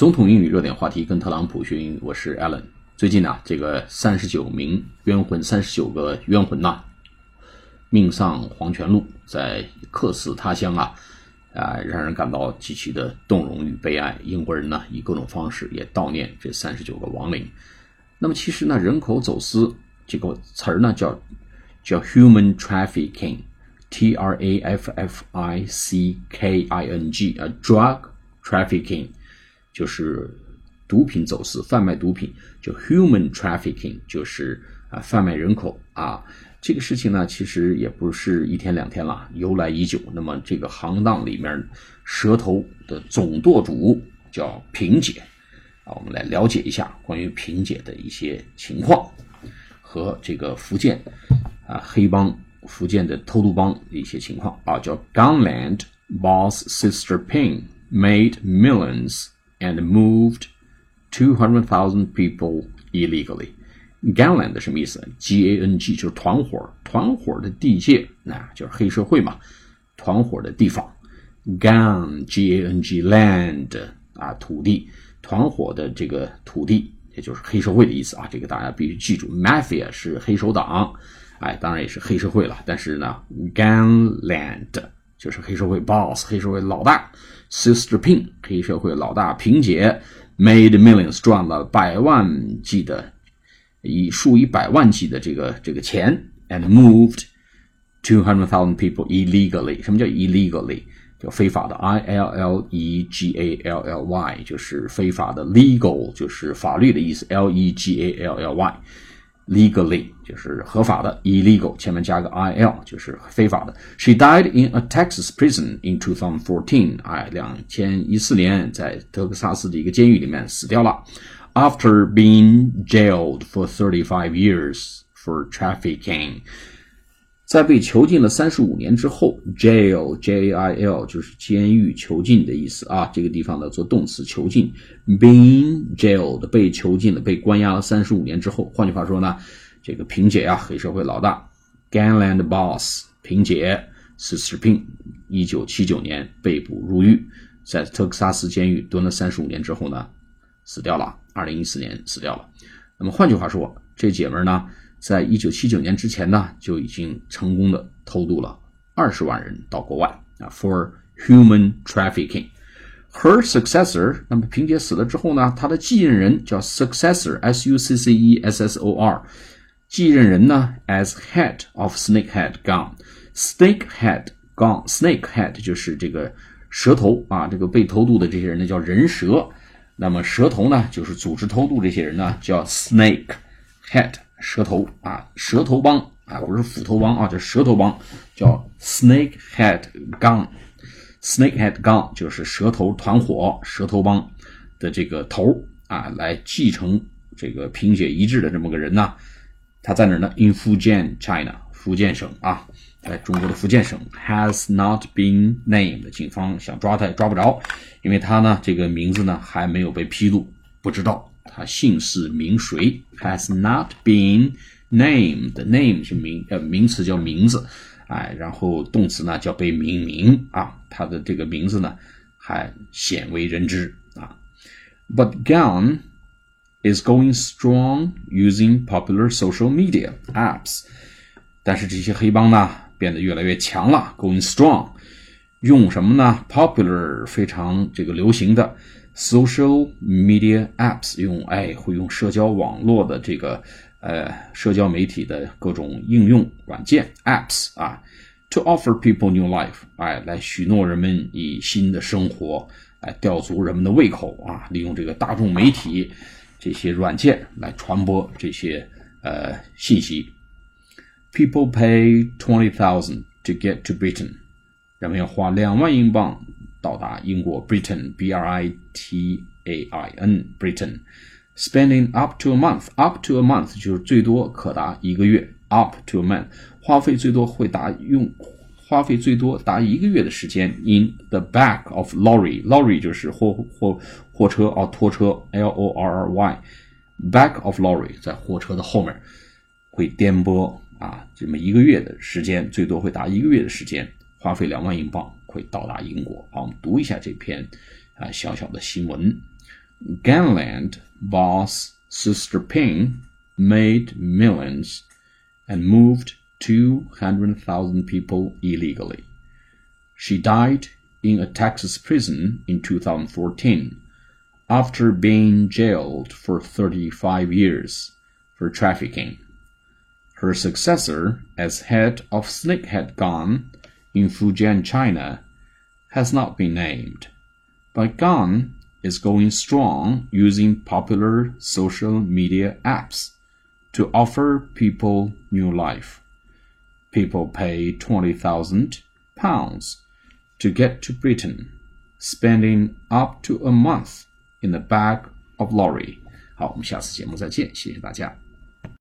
总统英语热点话题，跟特朗普学英语，我是 Alan。最近呢，这个三十九名冤魂，三十九个冤魂呐，命丧黄泉路，在客死他乡啊，啊，让人感到极其的动容与悲哀。英国人呢，以各种方式也悼念这三十九个亡灵。那么，其实呢，人口走私这个词儿呢，叫叫 human trafficking，T R A F F I C K I N G 啊，drug trafficking。就是毒品走私、贩卖毒品，就 human trafficking，就是啊贩卖人口啊。这个事情呢，其实也不是一天两天了，由来已久。那么这个行当里面，蛇头的总舵主叫萍姐啊，我们来了解一下关于萍姐的一些情况和这个福建啊黑帮、福建的偷渡帮的一些情况啊，叫 Gunland Boss Sister Ping made millions。And moved two hundred thousand people illegally. Gangland 什么意思？G A N G 就是团伙，团伙的地界，那就是黑社会嘛，团伙的地方。Gang G A N G land 啊，土地，团伙的这个土地，也就是黑社会的意思啊，这个大家必须记住。Mafia 是黑手党，哎，当然也是黑社会了，但是呢，Gangland 就是黑社会 boss，黑社会老大。Sister Ping 黑社会老大萍姐 made millions 赚了百万计的以数以百万计的这个这个钱，and moved two hundred thousand people illegally。什么叫 illegally？叫非法的，I L L E G A L L Y 就是非法的，legal 就是法律的意思，L E G A L L Y。 Legally 就是合法的，illegal 前面加个 il 就是非法的。She died in a Texas prison in 2014，哎，两千一四年在德克萨斯的一个监狱里面死掉了。After being jailed for 35 years for trafficking. 在被囚禁了三十五年之后，jail j i l 就是监狱囚禁的意思啊。这个地方呢做动词囚禁，being jailed 被囚禁了，被关押了三十五年之后。换句话说呢，这个萍姐啊，黑社会老大，Gangland boss 萍姐，Sister p i n 一九七九年被捕入狱，在特克萨斯监狱蹲了三十五年之后呢，死掉了。二零一四年死掉了。那么换句话说，这姐们呢？在一九七九年之前呢，就已经成功的偷渡了二十万人到国外啊，for human trafficking。Her successor，那么萍姐死了之后呢，她的继任人叫 successor，s u c c e s s o r，继任人呢，as head of Snakehead Gang，Snakehead Gang，Snakehead 就是这个蛇头啊，这个被偷渡的这些人呢叫人蛇，那么蛇头呢就是组织偷渡这些人呢叫 Snakehead。蛇头啊，蛇头帮啊，不是斧头帮啊，这蛇头帮叫 Snakehead Gang，Snakehead Gang 就是蛇头团伙、蛇头帮的这个头啊，来继承这个拼写一致的这么个人呢。他在哪呢？In Fujian, China，福建省啊，在中国的福建省，has not been named。警方想抓他也抓不着，因为他呢这个名字呢还没有被披露，不知道。他姓氏名谁？Has not been named. Name 是名呃名词叫名字，哎，然后动词呢叫被命名啊。他的这个名字呢还鲜为人知啊。But Gun is going strong using popular social media apps. 但是这些黑帮呢变得越来越强了，going strong，用什么呢？Popular 非常这个流行的。Social media apps 用哎会用社交网络的这个呃社交媒体的各种应用软件 apps 啊，to offer people new life 哎来许诺人们以新的生活来吊足人们的胃口啊，利用这个大众媒体这些软件来传播这些呃信息。People pay twenty thousand to get to Britain，人们要花两万英镑。到达英国 Britain B R I T A I N Britain spending up to a month up to a month 就是最多可达一个月 up to a month 花费最多会达用花费最多达一个月的时间 in the back of lorry lorry 就是货货货车啊拖车 L O R R Y back of lorry 在货车的后面会颠簸啊这么一个月的时间最多会达一个月的时间花费两万英镑会到达英国。好，我们读一下这篇啊小小的新闻。 Gangland boss Sister Ping made millions and moved 200,000 people illegally. She died in a Texas prison in 2014 after being jailed for 35 years for trafficking. Her successor as head of Snakehead Gun in Fujian, China, has not been named, but Gun is going strong using popular social media apps to offer people new life. People pay 20,000 pounds to get to Britain, spending up to a month in the back of lorry。好，我们下次节目再见，谢谢大家。